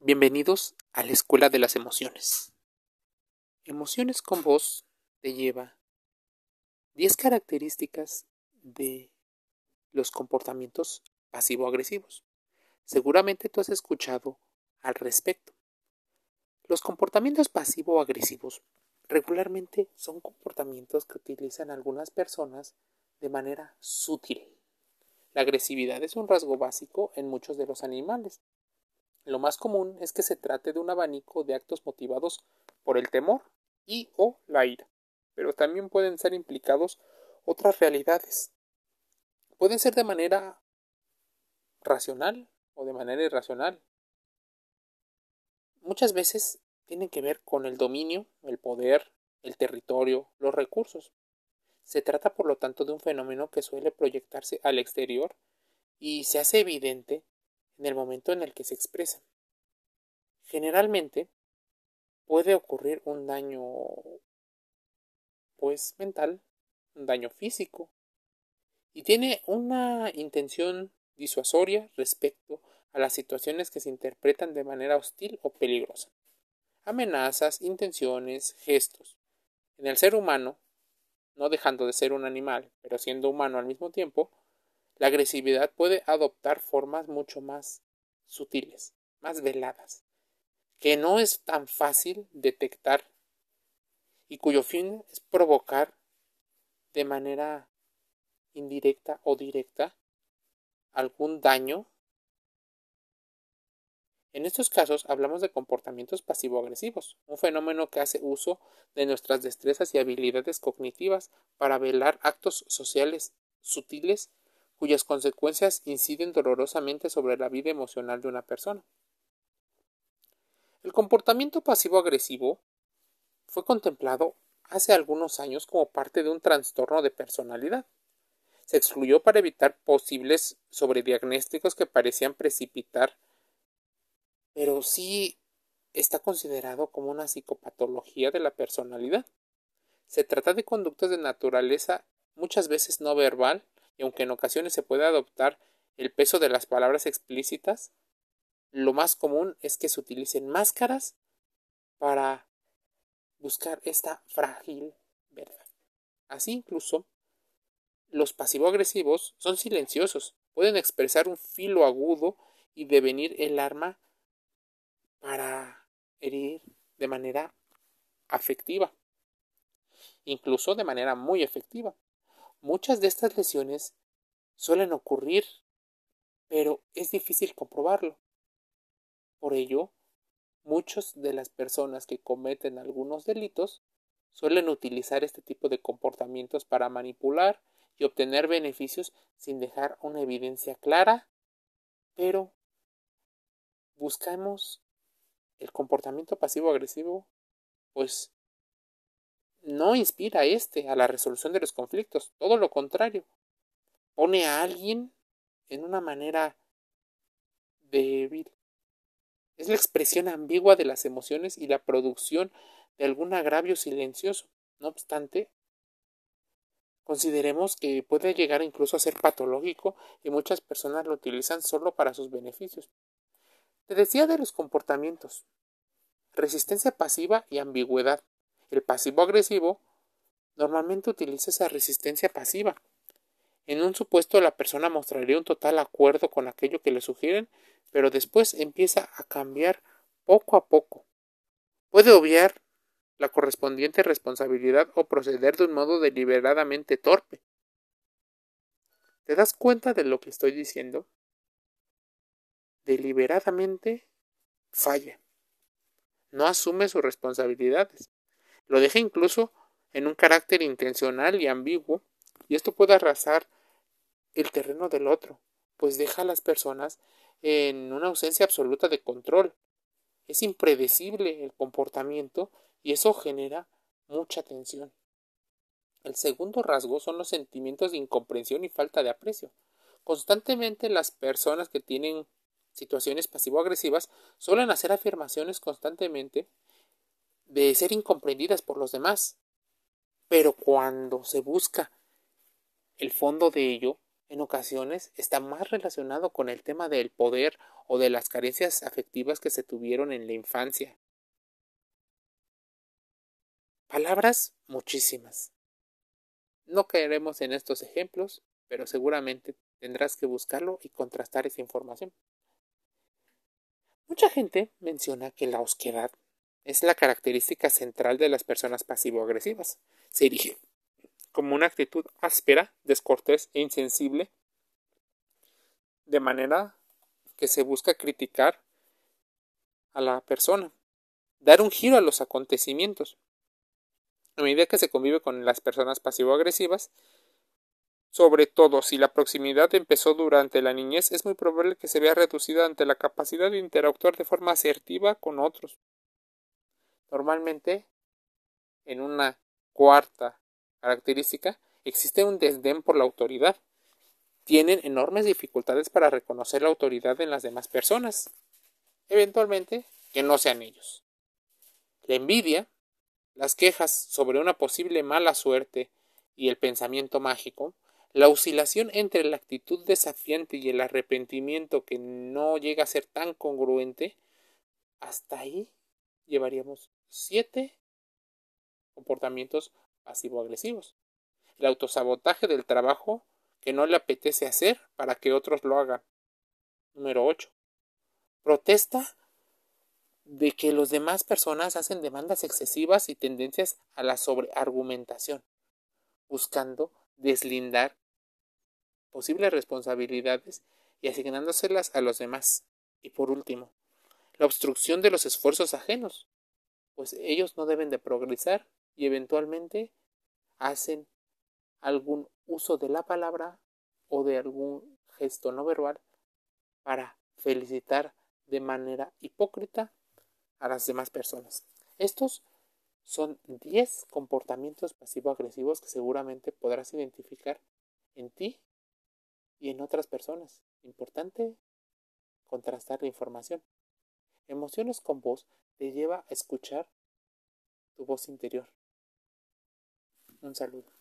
Bienvenidos a la Escuela de las Emociones. Emociones con voz te lleva 10 características de los comportamientos pasivo-agresivos. Seguramente tú has escuchado al respecto. Los comportamientos pasivo-agresivos regularmente son comportamientos que utilizan algunas personas de manera sutil. La agresividad es un rasgo básico en muchos de los animales, lo más común es que se trate de un abanico de actos motivados por el temor y o la ira, pero también pueden ser implicados otras realidades. Pueden ser de manera racional o de manera irracional. Muchas veces tienen que ver con el dominio, el poder, el territorio, los recursos. Se trata, por lo tanto, de un fenómeno que suele proyectarse al exterior y se hace evidente en el momento en el que se expresan. Generalmente puede ocurrir un daño pues mental, un daño físico y tiene una intención disuasoria respecto a las situaciones que se interpretan de manera hostil o peligrosa. Amenazas, intenciones, gestos. En el ser humano, no dejando de ser un animal, pero siendo humano al mismo tiempo, la agresividad puede adoptar formas mucho más sutiles, más veladas, que no es tan fácil detectar y cuyo fin es provocar de manera indirecta o directa algún daño. En estos casos hablamos de comportamientos pasivo-agresivos, un fenómeno que hace uso de nuestras destrezas y habilidades cognitivas para velar actos sociales sutiles cuyas consecuencias inciden dolorosamente sobre la vida emocional de una persona. El comportamiento pasivo-agresivo fue contemplado hace algunos años como parte de un trastorno de personalidad. Se excluyó para evitar posibles sobrediagnósticos que parecían precipitar, pero sí está considerado como una psicopatología de la personalidad. Se trata de conductas de naturaleza muchas veces no verbal y aunque en ocasiones se puede adoptar el peso de las palabras explícitas, lo más común es que se utilicen máscaras para buscar esta frágil verdad. Así incluso, los pasivo-agresivos son silenciosos, pueden expresar un filo agudo y devenir el arma para herir de manera afectiva, incluso de manera muy efectiva. Muchas de estas lesiones suelen ocurrir, pero es difícil comprobarlo. Por ello, muchas de las personas que cometen algunos delitos suelen utilizar este tipo de comportamientos para manipular y obtener beneficios sin dejar una evidencia clara, pero buscamos el comportamiento pasivo-agresivo, pues no inspira a este a la resolución de los conflictos, todo lo contrario, pone a alguien en una manera débil. Es la expresión ambigua de las emociones y la producción de algún agravio silencioso. No obstante, consideremos que puede llegar incluso a ser patológico y muchas personas lo utilizan solo para sus beneficios. Te decía de los comportamientos. Resistencia pasiva y ambigüedad. El pasivo agresivo normalmente utiliza esa resistencia pasiva. En un supuesto la persona mostraría un total acuerdo con aquello que le sugieren, pero después empieza a cambiar poco a poco. Puede obviar la correspondiente responsabilidad o proceder de un modo deliberadamente torpe. ¿Te das cuenta de lo que estoy diciendo? Deliberadamente falla. No asume sus responsabilidades. Lo deja incluso en un carácter intencional y ambiguo, y esto puede arrasar el terreno del otro, pues deja a las personas en una ausencia absoluta de control. Es impredecible el comportamiento y eso genera mucha tensión. El segundo rasgo son los sentimientos de incomprensión y falta de aprecio. Constantemente las personas que tienen situaciones pasivo-agresivas suelen hacer afirmaciones constantemente de ser incomprendidas por los demás. Pero cuando se busca el fondo de ello, en ocasiones está más relacionado con el tema del poder o de las carencias afectivas que se tuvieron en la infancia. Palabras muchísimas. No caeremos en estos ejemplos, pero seguramente tendrás que buscarlo y contrastar esa información. Mucha gente menciona que la osquedad es la característica central de las personas pasivo-agresivas. Se erige como una actitud áspera, descortés e insensible, de manera que se busca criticar a la persona, dar un giro a los acontecimientos. A medida que se convive con las personas pasivo-agresivas, sobre todo si la proximidad empezó durante la niñez, es muy probable que se vea reducida ante la capacidad de interactuar de forma asertiva con otros. Normalmente, en una cuarta característica, existe un desdén por la autoridad. Tienen enormes dificultades para reconocer la autoridad en las demás personas. Eventualmente, que no sean ellos. La envidia, las quejas sobre una posible mala suerte y el pensamiento mágico, la oscilación entre la actitud desafiante y el arrepentimiento que no llega a ser tan congruente, hasta ahí llevaríamos siete comportamientos pasivo-agresivos. El autosabotaje del trabajo que no le apetece hacer para que otros lo hagan. Número 8. Protesta de que los demás personas hacen demandas excesivas y tendencias a la sobreargumentación, buscando deslindar posibles responsabilidades y asignándoselas a los demás. Y por último, la obstrucción de los esfuerzos ajenos, pues ellos no deben de progresar y eventualmente hacen algún uso de la palabra o de algún gesto no verbal para felicitar de manera hipócrita a las demás personas. Estos son 10 comportamientos pasivo-agresivos que seguramente podrás identificar en ti y en otras personas. Importante contrastar la información. Emociones con voz te lleva a escuchar tu voz interior. Un saludo.